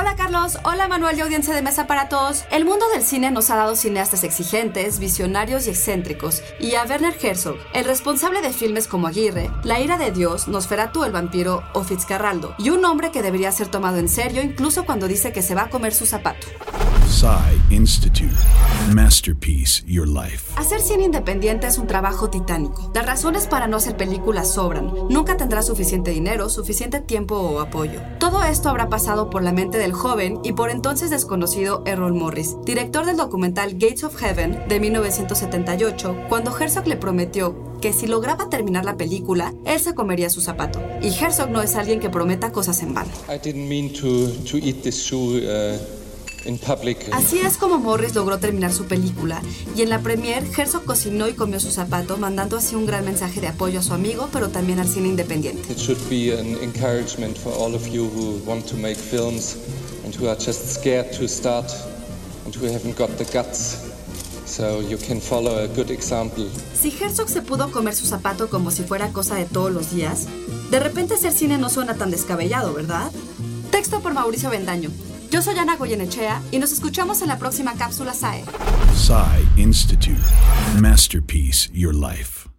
Hola Carlos, hola Manuel y audiencia de Mesa para Todos. El mundo del cine nos ha dado cineastas exigentes, visionarios y excéntricos, y a Werner Herzog, el responsable de filmes como Aguirre, La ira de Dios, Nosferatu el vampiro o Fitzcarraldo, y un hombre que debería ser tomado en serio incluso cuando dice que se va a comer su zapato. Psy Institute. Masterpiece Your Life. Hacer cine independiente es un trabajo titánico. Las razones para no hacer películas sobran. Nunca tendrá suficiente dinero, suficiente tiempo o apoyo. Todo esto habrá pasado por la mente del joven y por entonces desconocido Errol Morris, director del documental Gates of Heaven de 1978, cuando Herzog le prometió que si lograba terminar la película, él se comería su zapato. Y Herzog no es alguien que prometa cosas en vano. I didn't mean to, to eat this shoe uh. Así es como Morris logró terminar su película, y en la premiere Herzog cocinó y comió su zapato, mandando así un gran mensaje de apoyo a su amigo, pero también al cine independiente. It should be an encouragement for all of you who want to make films and who are just scared to start and who haven't got the guts. So you can follow a good example. Si Herzog se pudo comer su zapato como si fuera cosa de todos los días, de repente hacer cine no suena tan descabellado, ¿verdad? Texto por Mauricio Bendaño. Yo soy Ana Goyenechea y nos escuchamos en la próxima cápsula SAE. Psy Institute. Masterpiece Your Life.